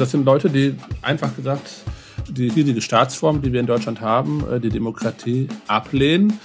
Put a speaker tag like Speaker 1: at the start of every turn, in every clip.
Speaker 1: das sind Leute, die einfach gesagt die riesige Staatsform, die wir in Deutschland haben, äh, die Demokratie ablehnen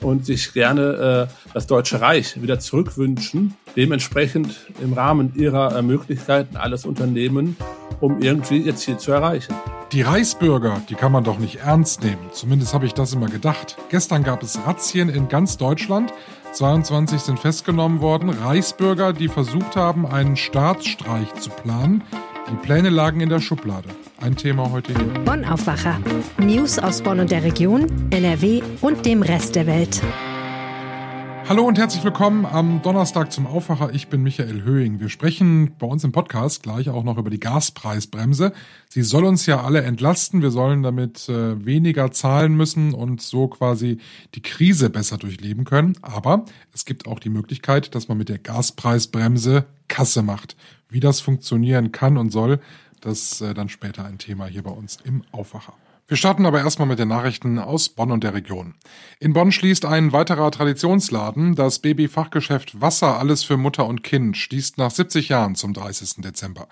Speaker 1: und sich gerne äh, das Deutsche Reich wieder zurückwünschen, dementsprechend im Rahmen ihrer äh, Möglichkeiten alles unternehmen, um irgendwie ihr Ziel zu erreichen.
Speaker 2: Die Reichsbürger, die kann man doch nicht ernst nehmen. Zumindest habe ich das immer gedacht. Gestern gab es Razzien in ganz Deutschland. 22 sind festgenommen worden. Reichsbürger, die versucht haben, einen Staatsstreich zu planen. Die Pläne lagen in der Schublade. Ein Thema heute hier.
Speaker 3: Bonn Aufwacher. News aus Bonn und der Region, NRW und dem Rest der Welt.
Speaker 2: Hallo und herzlich willkommen am Donnerstag zum Aufwacher. Ich bin Michael Höhing. Wir sprechen bei uns im Podcast gleich auch noch über die Gaspreisbremse. Sie soll uns ja alle entlasten. Wir sollen damit äh, weniger zahlen müssen und so quasi die Krise besser durchleben können. Aber es gibt auch die Möglichkeit, dass man mit der Gaspreisbremse Kasse macht. Wie das funktionieren kann und soll, das äh, dann später ein Thema hier bei uns im Aufwacher. Wir starten aber erstmal mit den Nachrichten aus Bonn und der Region. In Bonn schließt ein weiterer Traditionsladen. Das Babyfachgeschäft Wasser alles für Mutter und Kind schließt nach 70 Jahren zum 30. Dezember.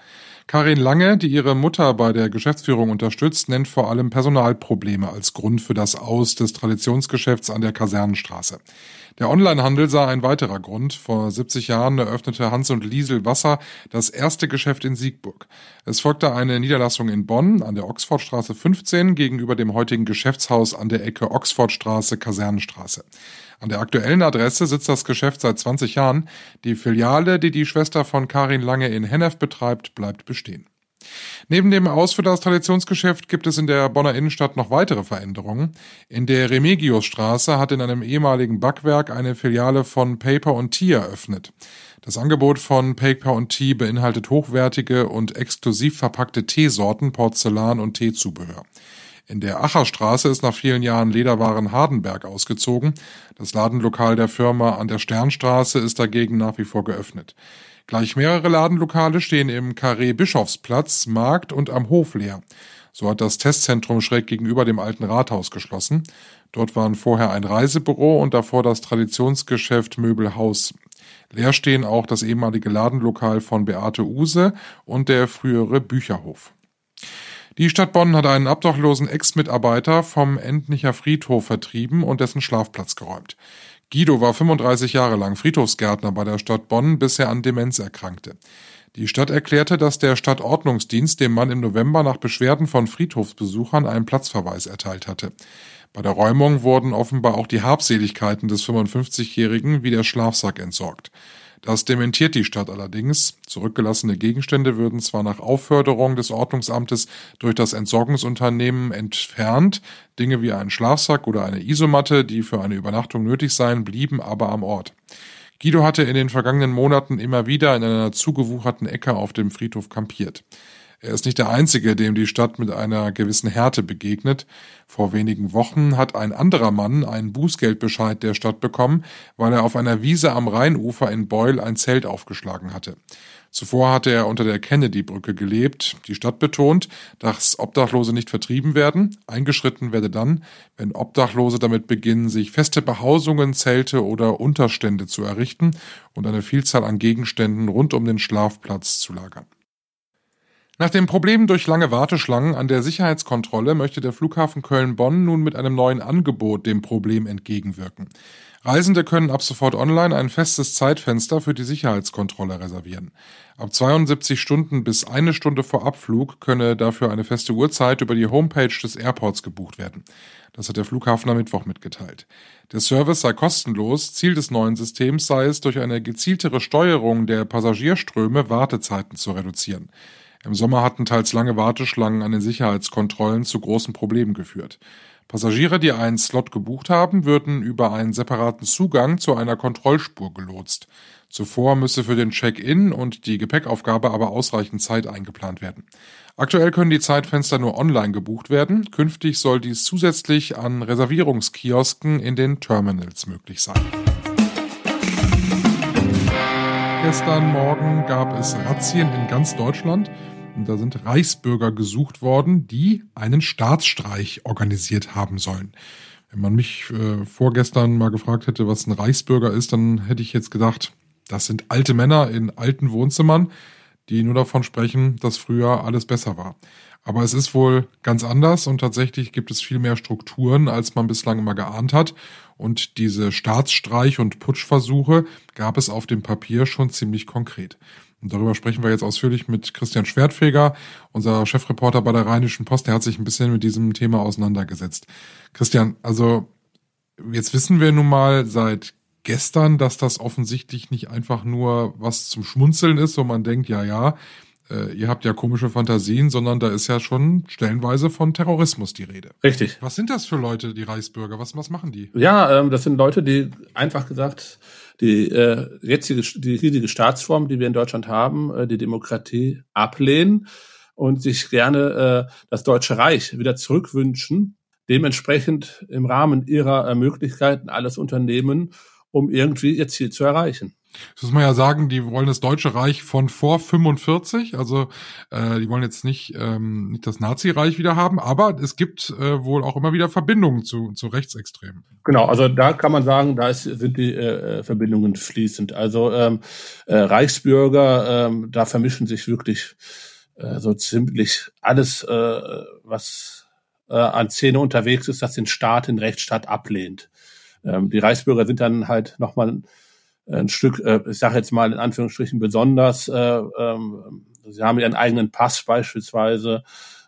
Speaker 2: Karin Lange, die ihre Mutter bei der Geschäftsführung unterstützt, nennt vor allem Personalprobleme als Grund für das Aus des Traditionsgeschäfts an der Kasernenstraße. Der Onlinehandel sah ein weiterer Grund. Vor 70 Jahren eröffnete Hans und Liesel Wasser das erste Geschäft in Siegburg. Es folgte eine Niederlassung in Bonn an der Oxfordstraße 15 gegenüber dem heutigen Geschäftshaus an der Ecke Oxfordstraße Kasernenstraße. An der aktuellen Adresse sitzt das Geschäft seit 20 Jahren. Die Filiale, die die Schwester von Karin Lange in Hennef betreibt, bleibt bestehen. Neben dem Aus für das Traditionsgeschäft gibt es in der Bonner Innenstadt noch weitere Veränderungen. In der Remigiusstraße hat in einem ehemaligen Backwerk eine Filiale von Paper Tea eröffnet. Das Angebot von Paper Tea beinhaltet hochwertige und exklusiv verpackte Teesorten, Porzellan und Teezubehör. In der Acherstraße ist nach vielen Jahren Lederwaren Hardenberg ausgezogen. Das Ladenlokal der Firma an der Sternstraße ist dagegen nach wie vor geöffnet. Gleich mehrere Ladenlokale stehen im Carré Bischofsplatz, Markt und am Hof leer. So hat das Testzentrum schräg gegenüber dem alten Rathaus geschlossen. Dort waren vorher ein Reisebüro und davor das Traditionsgeschäft Möbelhaus. Leer stehen auch das ehemalige Ladenlokal von Beate Use und der frühere Bücherhof. Die Stadt Bonn hat einen obdachlosen Ex-Mitarbeiter vom Endnicher Friedhof vertrieben und dessen Schlafplatz geräumt. Guido war 35 Jahre lang Friedhofsgärtner bei der Stadt Bonn, bis er an Demenz erkrankte. Die Stadt erklärte, dass der Stadtordnungsdienst dem Mann im November nach Beschwerden von Friedhofsbesuchern einen Platzverweis erteilt hatte. Bei der Räumung wurden offenbar auch die Habseligkeiten des 55-Jährigen wie der Schlafsack entsorgt. Das dementiert die Stadt allerdings. Zurückgelassene Gegenstände würden zwar nach Aufförderung des Ordnungsamtes durch das Entsorgungsunternehmen entfernt, Dinge wie ein Schlafsack oder eine Isomatte, die für eine Übernachtung nötig seien, blieben aber am Ort. Guido hatte in den vergangenen Monaten immer wieder in einer zugewucherten Ecke auf dem Friedhof kampiert. Er ist nicht der Einzige, dem die Stadt mit einer gewissen Härte begegnet. Vor wenigen Wochen hat ein anderer Mann einen Bußgeldbescheid der Stadt bekommen, weil er auf einer Wiese am Rheinufer in Beul ein Zelt aufgeschlagen hatte. Zuvor hatte er unter der Kennedy-Brücke gelebt. Die Stadt betont, dass Obdachlose nicht vertrieben werden. Eingeschritten werde dann, wenn Obdachlose damit beginnen, sich feste Behausungen, Zelte oder Unterstände zu errichten und eine Vielzahl an Gegenständen rund um den Schlafplatz zu lagern. Nach dem Problem durch lange Warteschlangen an der Sicherheitskontrolle möchte der Flughafen Köln-Bonn nun mit einem neuen Angebot dem Problem entgegenwirken. Reisende können ab sofort online ein festes Zeitfenster für die Sicherheitskontrolle reservieren. Ab 72 Stunden bis eine Stunde vor Abflug könne dafür eine feste Uhrzeit über die Homepage des Airports gebucht werden. Das hat der Flughafen am Mittwoch mitgeteilt. Der Service sei kostenlos. Ziel des neuen Systems sei es, durch eine gezieltere Steuerung der Passagierströme Wartezeiten zu reduzieren. Im Sommer hatten teils lange Warteschlangen an den Sicherheitskontrollen zu großen Problemen geführt. Passagiere, die einen Slot gebucht haben, würden über einen separaten Zugang zu einer Kontrollspur gelotst. Zuvor müsse für den Check-in und die Gepäckaufgabe aber ausreichend Zeit eingeplant werden. Aktuell können die Zeitfenster nur online gebucht werden. Künftig soll dies zusätzlich an Reservierungskiosken in den Terminals möglich sein. Gestern Morgen gab es Razzien in ganz Deutschland. Und da sind Reichsbürger gesucht worden, die einen Staatsstreich organisiert haben sollen. Wenn man mich äh, vorgestern mal gefragt hätte, was ein Reichsbürger ist, dann hätte ich jetzt gedacht, das sind alte Männer in alten Wohnzimmern, die nur davon sprechen, dass früher alles besser war. Aber es ist wohl ganz anders und tatsächlich gibt es viel mehr Strukturen, als man bislang immer geahnt hat. Und diese Staatsstreich- und Putschversuche gab es auf dem Papier schon ziemlich konkret. Und darüber sprechen wir jetzt ausführlich mit Christian Schwertfeger, unser Chefreporter bei der Rheinischen Post. Der hat sich ein bisschen mit diesem Thema auseinandergesetzt. Christian, also jetzt wissen wir nun mal seit gestern, dass das offensichtlich nicht einfach nur was zum Schmunzeln ist, wo man denkt, ja, ja, äh, ihr habt ja komische Fantasien, sondern da ist ja schon stellenweise von Terrorismus die Rede.
Speaker 1: Richtig.
Speaker 2: Was sind das für Leute, die Reichsbürger? Was, was machen die?
Speaker 1: Ja, ähm, das sind Leute, die einfach gesagt die äh, jetzige, die riesige Staatsform, die wir in Deutschland haben, äh, die Demokratie ablehnen und sich gerne äh, das Deutsche Reich wieder zurückwünschen, dementsprechend im Rahmen ihrer äh, Möglichkeiten alles unternehmen, um irgendwie ihr Ziel zu erreichen.
Speaker 2: Das muss man ja sagen, die wollen das Deutsche Reich von vor 45, also äh, die wollen jetzt nicht, ähm, nicht das Nazireich wieder haben, aber es gibt äh, wohl auch immer wieder Verbindungen zu, zu Rechtsextremen.
Speaker 1: Genau, also da kann man sagen, da ist, sind die äh, Verbindungen fließend. Also ähm, äh, Reichsbürger, ähm, da vermischen sich wirklich äh, so ziemlich alles, äh, was äh, an Szene unterwegs ist, das den Staat, den Rechtsstaat ablehnt. Ähm, die Reichsbürger sind dann halt nochmal ein Stück, äh, ich sage jetzt mal in Anführungsstrichen besonders, äh, ähm, sie haben ihren eigenen Pass beispielsweise.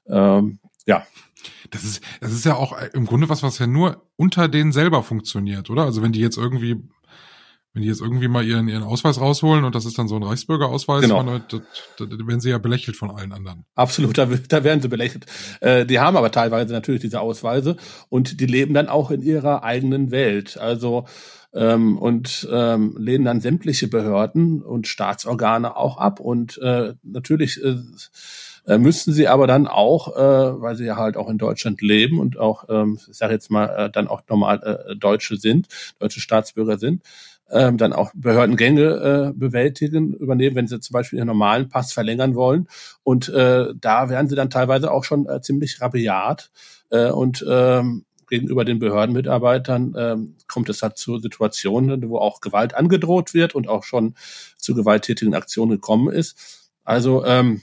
Speaker 1: Ähm, ja.
Speaker 2: Das ist, das ist ja auch im Grunde was, was ja nur unter denen selber funktioniert, oder? Also wenn die jetzt irgendwie, wenn die jetzt irgendwie mal ihren, ihren Ausweis rausholen und das ist dann so ein Reichsbürgerausweis,
Speaker 1: genau.
Speaker 2: da, da, da werden sie ja belächelt von allen anderen.
Speaker 1: Absolut, da, da werden sie belächelt. Äh, die haben aber teilweise natürlich diese Ausweise und die leben dann auch in ihrer eigenen Welt. Also ähm, und ähm, lehnen dann sämtliche Behörden und Staatsorgane auch ab. Und äh, natürlich äh, äh, müssten sie aber dann auch, äh, weil sie ja halt auch in Deutschland leben und auch, ähm, ich sage jetzt mal, äh, dann auch normal äh, Deutsche sind, deutsche Staatsbürger sind, ähm, dann auch Behördengänge äh, bewältigen, übernehmen, wenn sie zum Beispiel ihren normalen Pass verlängern wollen. Und äh, da werden sie dann teilweise auch schon äh, ziemlich rabiat. Äh, und ähm, gegenüber den Behördenmitarbeitern ähm, kommt es halt zu Situationen, wo auch Gewalt angedroht wird und auch schon zu gewalttätigen Aktionen gekommen ist. Also ähm,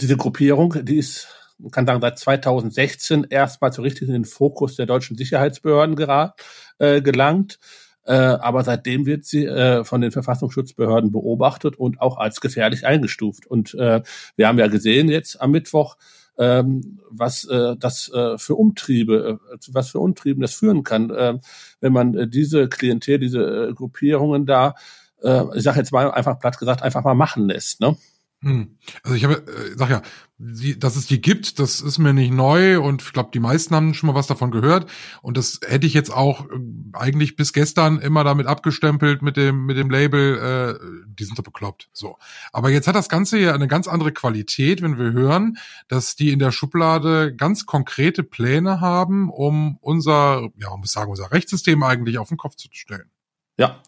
Speaker 1: diese Gruppierung, die ist, man kann sagen, seit 2016 erstmal so richtig in den Fokus der deutschen Sicherheitsbehörden gerat, äh, gelangt. Äh, aber seitdem wird sie äh, von den Verfassungsschutzbehörden beobachtet und auch als gefährlich eingestuft. Und äh, wir haben ja gesehen jetzt am Mittwoch, ähm, was äh, das äh, für Umtriebe, äh, was für Umtrieben das führen kann, äh, wenn man äh, diese Klientel, diese äh, Gruppierungen da, äh, ich sage jetzt mal einfach platt gesagt, einfach mal machen lässt. Ne?
Speaker 2: Hm. Also ich habe, äh, sag ja, die, dass es die gibt, das ist mir nicht neu und ich glaube, die meisten haben schon mal was davon gehört und das hätte ich jetzt auch äh, eigentlich bis gestern immer damit abgestempelt mit dem mit dem Label, äh, die sind doch bekloppt. So, aber jetzt hat das Ganze ja eine ganz andere Qualität, wenn wir hören, dass die in der Schublade ganz konkrete Pläne haben, um unser, ja, man muss sagen, unser Rechtssystem eigentlich auf den Kopf zu stellen.
Speaker 1: Ja,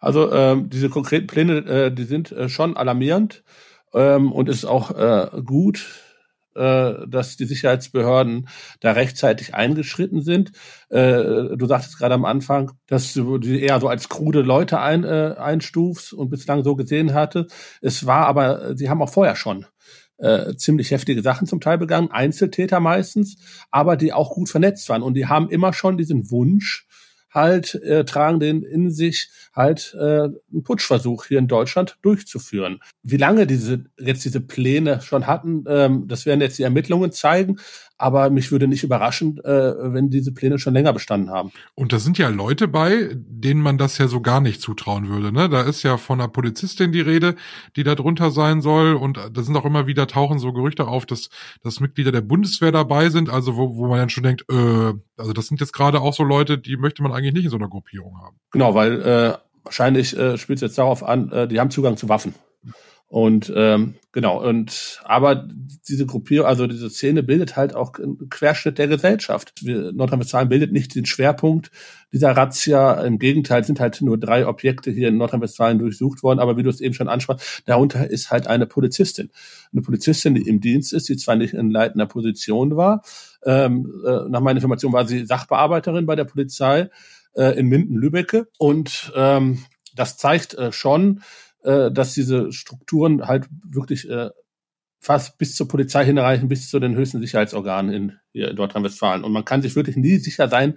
Speaker 1: also ähm, diese konkreten Pläne, äh, die sind äh, schon alarmierend ähm, und ist auch äh, gut, äh, dass die Sicherheitsbehörden da rechtzeitig eingeschritten sind. Äh, du sagtest gerade am Anfang, dass du die eher so als krude Leute ein, äh, einstufst und bislang so gesehen hatte. Es war aber, sie haben auch vorher schon äh, ziemlich heftige Sachen zum Teil begangen, Einzeltäter meistens, aber die auch gut vernetzt waren und die haben immer schon diesen Wunsch, halt äh, tragen den in sich halt äh, einen Putschversuch hier in Deutschland durchzuführen. Wie lange diese jetzt diese Pläne schon hatten, ähm, das werden jetzt die Ermittlungen zeigen. Aber mich würde nicht überraschen, äh, wenn diese Pläne schon länger bestanden haben.
Speaker 2: Und da sind ja Leute bei, denen man das ja so gar nicht zutrauen würde. Ne? Da ist ja von einer Polizistin die Rede, die da drunter sein soll. Und da sind auch immer wieder tauchen so Gerüchte auf, dass, dass Mitglieder der Bundeswehr dabei sind. Also wo, wo man dann schon denkt, äh, also das sind jetzt gerade auch so Leute, die möchte man eigentlich nicht in so einer Gruppierung haben.
Speaker 1: Genau, weil äh, wahrscheinlich äh, spielt es jetzt darauf an, äh, die haben Zugang zu Waffen. Und ähm, genau, und aber diese Gruppierung, also diese Szene bildet halt auch einen Querschnitt der Gesellschaft. Nordrhein-Westfalen bildet nicht den Schwerpunkt dieser Razzia. Im Gegenteil sind halt nur drei Objekte hier in Nordrhein-Westfalen durchsucht worden, aber wie du es eben schon ansprachst, darunter ist halt eine Polizistin. Eine Polizistin, die im Dienst ist, die zwar nicht in leitender Position war. Ähm, äh, nach meiner Information war sie Sachbearbeiterin bei der Polizei äh, in Minden-Lübbecke und ähm, das zeigt äh, schon, äh, dass diese Strukturen halt wirklich äh, fast bis zur Polizei hinreichen, bis zu den höchsten Sicherheitsorganen in, in Nordrhein-Westfalen. Und man kann sich wirklich nie sicher sein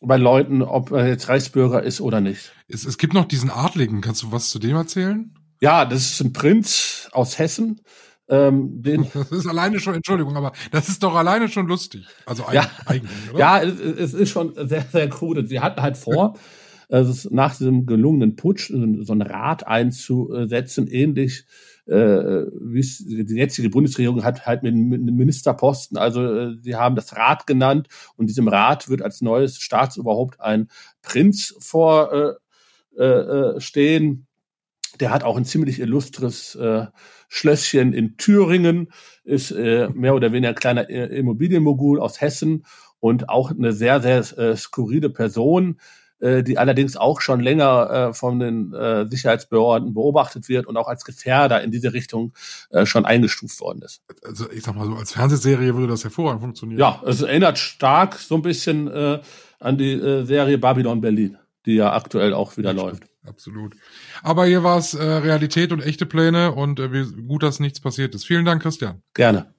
Speaker 1: bei Leuten, ob er jetzt Reichsbürger ist oder nicht.
Speaker 2: Es, es gibt noch diesen Adligen. Kannst du was zu dem erzählen?
Speaker 1: Ja, das ist ein Prinz aus Hessen. Ähm, den
Speaker 2: das ist alleine schon, Entschuldigung, aber das ist doch alleine schon lustig. Also
Speaker 1: eigentlich, ja, eigentlich oder? Ja, es, es, ist schon sehr, sehr cool. Sie hatten halt vor, also nach diesem gelungenen Putsch so ein Rat einzusetzen, ähnlich äh, wie die jetzige Bundesregierung hat halt mit, einem Ministerposten. Also äh, sie haben das Rat genannt und diesem Rat wird als neues Staatsoberhaupt ein Prinz vorstehen. Äh, äh, stehen. Der hat auch ein ziemlich illustres äh, Schlösschen in Thüringen, ist äh, mehr oder weniger ein kleiner äh, Immobilienmogul aus Hessen und auch eine sehr, sehr äh, skurrile Person, äh, die allerdings auch schon länger äh, von den äh, Sicherheitsbehörden beobachtet wird und auch als Gefährder in diese Richtung äh, schon eingestuft worden ist.
Speaker 2: Also ich sag mal so, als Fernsehserie würde das hervorragend funktionieren.
Speaker 1: Ja, es erinnert stark so ein bisschen äh, an die äh, Serie Babylon Berlin, die ja aktuell auch wieder läuft.
Speaker 2: Absolut. Aber hier war es äh, Realität und echte Pläne und äh, wie gut, dass nichts passiert ist. Vielen Dank, Christian.
Speaker 1: Gerne.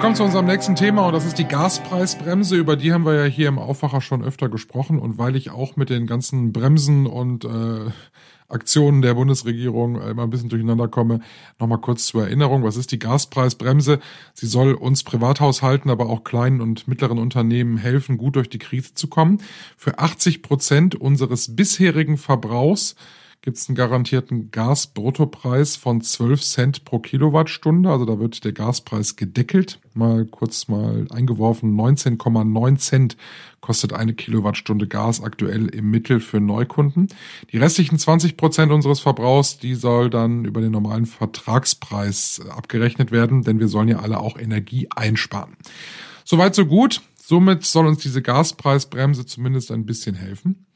Speaker 2: Kommen zu unserem nächsten Thema und das ist die Gaspreisbremse. Über die haben wir ja hier im Aufwacher schon öfter gesprochen und weil ich auch mit den ganzen Bremsen und äh, Aktionen der Bundesregierung immer ein bisschen durcheinander komme, nochmal kurz zur Erinnerung. Was ist die Gaspreisbremse? Sie soll uns Privathaushalten, aber auch kleinen und mittleren Unternehmen helfen, gut durch die Krise zu kommen. Für 80 Prozent unseres bisherigen Verbrauchs gibt es einen garantierten Gasbruttopreis von 12 Cent pro Kilowattstunde. Also da wird der Gaspreis gedeckelt. Mal kurz mal eingeworfen, 19,9 Cent kostet eine Kilowattstunde Gas aktuell im Mittel für Neukunden. Die restlichen 20 Prozent unseres Verbrauchs, die soll dann über den normalen Vertragspreis abgerechnet werden, denn wir sollen ja alle auch Energie einsparen. Soweit so gut. Somit soll uns diese Gaspreisbremse zumindest ein bisschen helfen.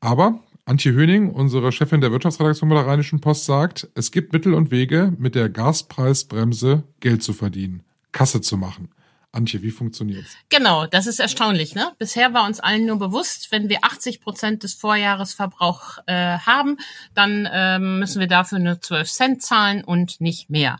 Speaker 2: Aber Antje Höning, unsere Chefin der Wirtschaftsredaktion bei der Rheinischen Post, sagt, es gibt Mittel und Wege, mit der Gaspreisbremse Geld zu verdienen, Kasse zu machen. Antje, wie funktioniert's?
Speaker 4: Genau, das ist erstaunlich. Ne? Bisher war uns allen nur bewusst, wenn wir 80 Prozent des Vorjahresverbrauchs äh, haben, dann ähm, müssen wir dafür nur 12 Cent zahlen und nicht mehr.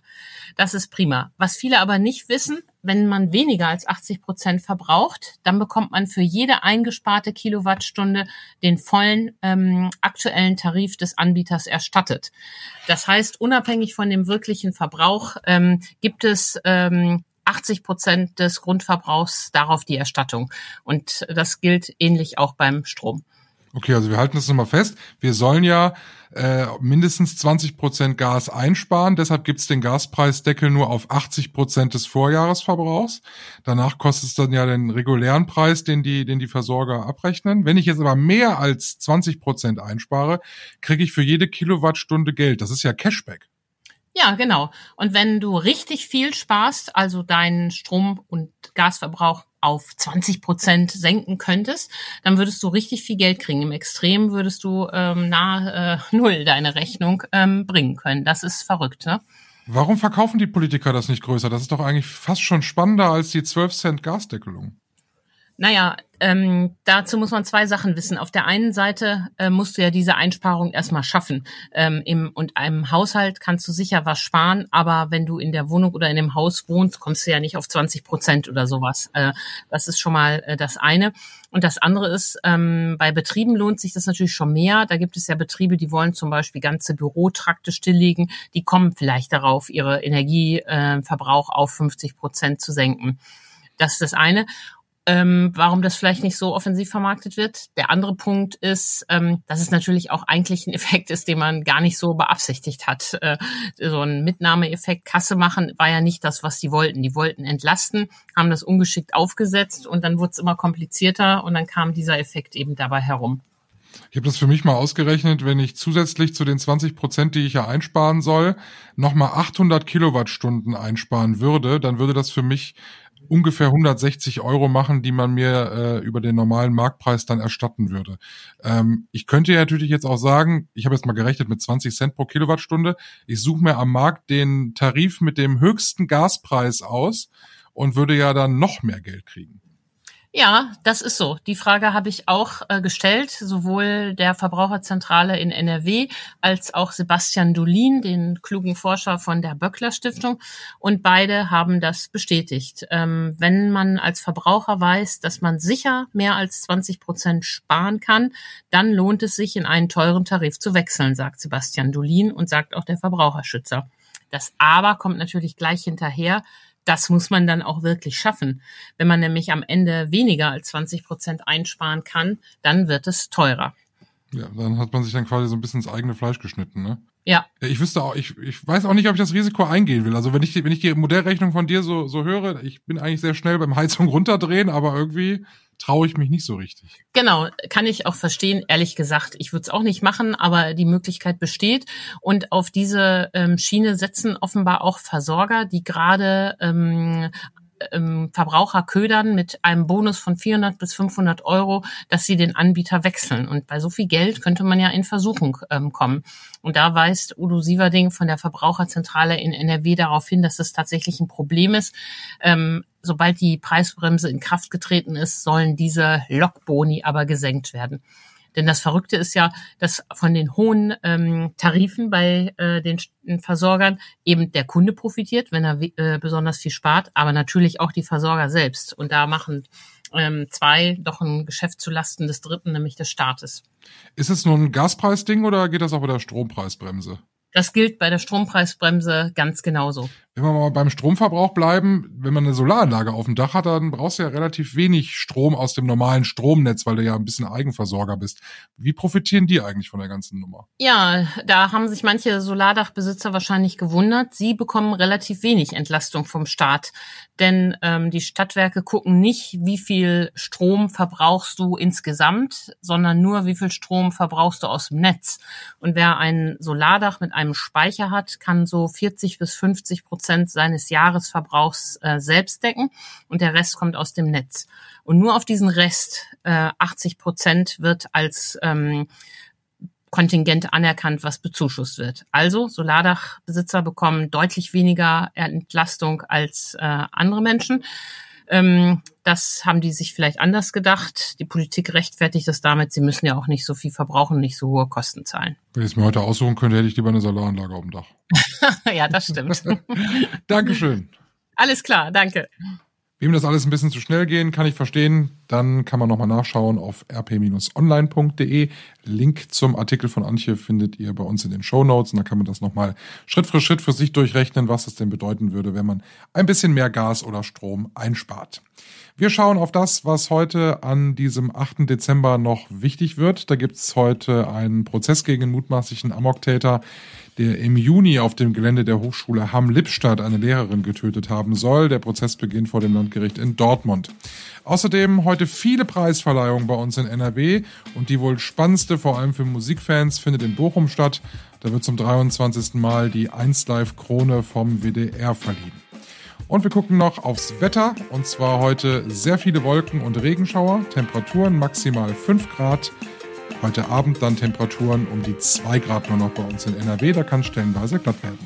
Speaker 4: Das ist prima. Was viele aber nicht wissen, wenn man weniger als 80 Prozent verbraucht, dann bekommt man für jede eingesparte Kilowattstunde den vollen ähm, aktuellen Tarif des Anbieters erstattet. Das heißt, unabhängig von dem wirklichen Verbrauch ähm, gibt es ähm, 80 Prozent des Grundverbrauchs darauf die Erstattung. Und das gilt ähnlich auch beim Strom.
Speaker 2: Okay, also wir halten das nochmal fest. Wir sollen ja äh, mindestens 20 Prozent Gas einsparen. Deshalb gibt's den Gaspreisdeckel nur auf 80 Prozent des Vorjahresverbrauchs. Danach kostet es dann ja den regulären Preis, den die, den die Versorger abrechnen. Wenn ich jetzt aber mehr als 20 Prozent einspare, kriege ich für jede Kilowattstunde Geld. Das ist ja Cashback.
Speaker 4: Ja, genau. Und wenn du richtig viel sparst, also deinen Strom- und Gasverbrauch auf 20 Prozent senken könntest, dann würdest du richtig viel Geld kriegen. Im Extrem würdest du ähm, nahe äh, null deine Rechnung ähm, bringen können. Das ist verrückt, ne?
Speaker 2: Warum verkaufen die Politiker das nicht größer? Das ist doch eigentlich fast schon spannender als die 12 Cent Gasdeckelung.
Speaker 4: Naja, ähm, dazu muss man zwei Sachen wissen. Auf der einen Seite äh, musst du ja diese Einsparung erstmal schaffen. Ähm, im, und einem Haushalt kannst du sicher was sparen, aber wenn du in der Wohnung oder in dem Haus wohnst, kommst du ja nicht auf 20 Prozent oder sowas. Äh, das ist schon mal äh, das eine. Und das andere ist, ähm, bei Betrieben lohnt sich das natürlich schon mehr. Da gibt es ja Betriebe, die wollen zum Beispiel ganze Bürotrakte stilllegen. Die kommen vielleicht darauf, ihre Energieverbrauch auf 50 Prozent zu senken. Das ist das eine ähm, warum das vielleicht nicht so offensiv vermarktet wird. Der andere Punkt ist, ähm, dass es natürlich auch eigentlich ein Effekt ist, den man gar nicht so beabsichtigt hat. Äh, so ein Mitnahmeeffekt, Kasse machen, war ja nicht das, was die wollten. Die wollten entlasten, haben das ungeschickt aufgesetzt und dann wurde es immer komplizierter und dann kam dieser Effekt eben dabei herum.
Speaker 2: Ich habe das für mich mal ausgerechnet, wenn ich zusätzlich zu den 20 Prozent, die ich ja einsparen soll, nochmal 800 Kilowattstunden einsparen würde, dann würde das für mich ungefähr 160 Euro machen, die man mir äh, über den normalen Marktpreis dann erstatten würde. Ähm, ich könnte ja natürlich jetzt auch sagen, ich habe jetzt mal gerechnet mit 20 Cent pro Kilowattstunde, ich suche mir am Markt den Tarif mit dem höchsten Gaspreis aus und würde ja dann noch mehr Geld kriegen.
Speaker 4: Ja, das ist so. Die Frage habe ich auch äh, gestellt, sowohl der Verbraucherzentrale in NRW als auch Sebastian Dolin, den klugen Forscher von der Böckler Stiftung. Und beide haben das bestätigt. Ähm, wenn man als Verbraucher weiß, dass man sicher mehr als 20 Prozent sparen kann, dann lohnt es sich, in einen teuren Tarif zu wechseln, sagt Sebastian Dolin und sagt auch der Verbraucherschützer. Das Aber kommt natürlich gleich hinterher das muss man dann auch wirklich schaffen. Wenn man nämlich am Ende weniger als 20 Prozent einsparen kann, dann wird es teurer.
Speaker 2: Ja, dann hat man sich dann quasi so ein bisschen ins eigene Fleisch geschnitten, ne?
Speaker 4: Ja.
Speaker 2: Ich wüsste auch, ich, ich weiß auch nicht, ob ich das Risiko eingehen will. Also wenn ich, wenn ich die Modellrechnung von dir so, so höre, ich bin eigentlich sehr schnell beim Heizung runterdrehen, aber irgendwie traue ich mich nicht so richtig.
Speaker 4: Genau, kann ich auch verstehen. Ehrlich gesagt, ich würde es auch nicht machen, aber die Möglichkeit besteht. Und auf diese ähm, Schiene setzen offenbar auch Versorger, die gerade ähm, ähm, Verbraucher ködern mit einem Bonus von 400 bis 500 Euro, dass sie den Anbieter wechseln. Und bei so viel Geld könnte man ja in Versuchung ähm, kommen. Und da weist Udo Sieverding von der Verbraucherzentrale in NRW darauf hin, dass das tatsächlich ein Problem ist. Ähm, sobald die Preisbremse in Kraft getreten ist, sollen diese Lockboni aber gesenkt werden. Denn das Verrückte ist ja, dass von den hohen ähm, Tarifen bei äh, den Versorgern eben der Kunde profitiert, wenn er äh, besonders viel spart, aber natürlich auch die Versorger selbst. Und da machen ähm, zwei doch ein Geschäft zu Lasten des Dritten, nämlich des Staates.
Speaker 2: Ist es nur ein Gaspreisding oder geht das auch bei der Strompreisbremse?
Speaker 4: Das gilt bei der Strompreisbremse ganz genauso.
Speaker 2: Wenn wir mal beim Stromverbrauch bleiben, wenn man eine Solaranlage auf dem Dach hat, dann brauchst du ja relativ wenig Strom aus dem normalen Stromnetz, weil du ja ein bisschen Eigenversorger bist. Wie profitieren die eigentlich von der ganzen Nummer?
Speaker 4: Ja, da haben sich manche Solardachbesitzer wahrscheinlich gewundert. Sie bekommen relativ wenig Entlastung vom Staat. Denn ähm, die Stadtwerke gucken nicht, wie viel Strom verbrauchst du insgesamt, sondern nur, wie viel Strom verbrauchst du aus dem Netz. Und wer ein Solardach mit einem Speicher hat, kann so 40 bis 50 Prozent seines Jahresverbrauchs äh, selbst decken und der Rest kommt aus dem Netz. Und nur auf diesen Rest, äh, 80 Prozent, wird als ähm, Kontingent anerkannt, was bezuschusst wird. Also Solardachbesitzer bekommen deutlich weniger Entlastung als äh, andere Menschen. Ähm, das haben die sich vielleicht anders gedacht. Die Politik rechtfertigt das damit, sie müssen ja auch nicht so viel verbrauchen, nicht so hohe Kosten zahlen.
Speaker 2: Wenn ich es mir heute aussuchen könnte, hätte ich lieber eine Solaranlage auf dem Dach.
Speaker 4: ja, das stimmt.
Speaker 2: Dankeschön.
Speaker 4: Alles klar, danke.
Speaker 2: Wem das alles ein bisschen zu schnell gehen, kann ich verstehen. Dann kann man nochmal nachschauen auf rp-online.de. Link zum Artikel von Antje findet ihr bei uns in den Show Notes. Und da kann man das nochmal Schritt für Schritt für sich durchrechnen, was es denn bedeuten würde, wenn man ein bisschen mehr Gas oder Strom einspart. Wir schauen auf das, was heute an diesem 8. Dezember noch wichtig wird. Da gibt es heute einen Prozess gegen den mutmaßlichen Amoktäter, der im Juni auf dem Gelände der Hochschule Hamm-Lippstadt eine Lehrerin getötet haben soll. Der Prozess beginnt vor dem Landgericht in Dortmund. Außerdem heute viele Preisverleihungen bei uns in NRW und die wohl spannendste, vor allem für Musikfans, findet in Bochum statt. Da wird zum 23. Mal die 1 Live Krone vom WDR verliehen. Und wir gucken noch aufs Wetter. Und zwar heute sehr viele Wolken und Regenschauer. Temperaturen maximal 5 Grad. Heute Abend dann Temperaturen um die 2 Grad nur noch bei uns in NRW. Da kann stellenweise glatt werden.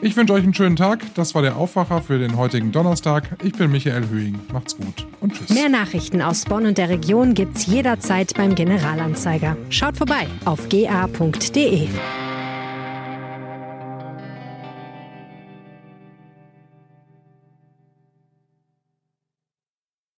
Speaker 2: Ich wünsche euch einen schönen Tag. Das war der Aufwacher für den heutigen Donnerstag. Ich bin Michael Höhing. Macht's gut und tschüss.
Speaker 3: Mehr Nachrichten aus Bonn und der Region gibt's jederzeit beim Generalanzeiger. Schaut vorbei auf ga.de.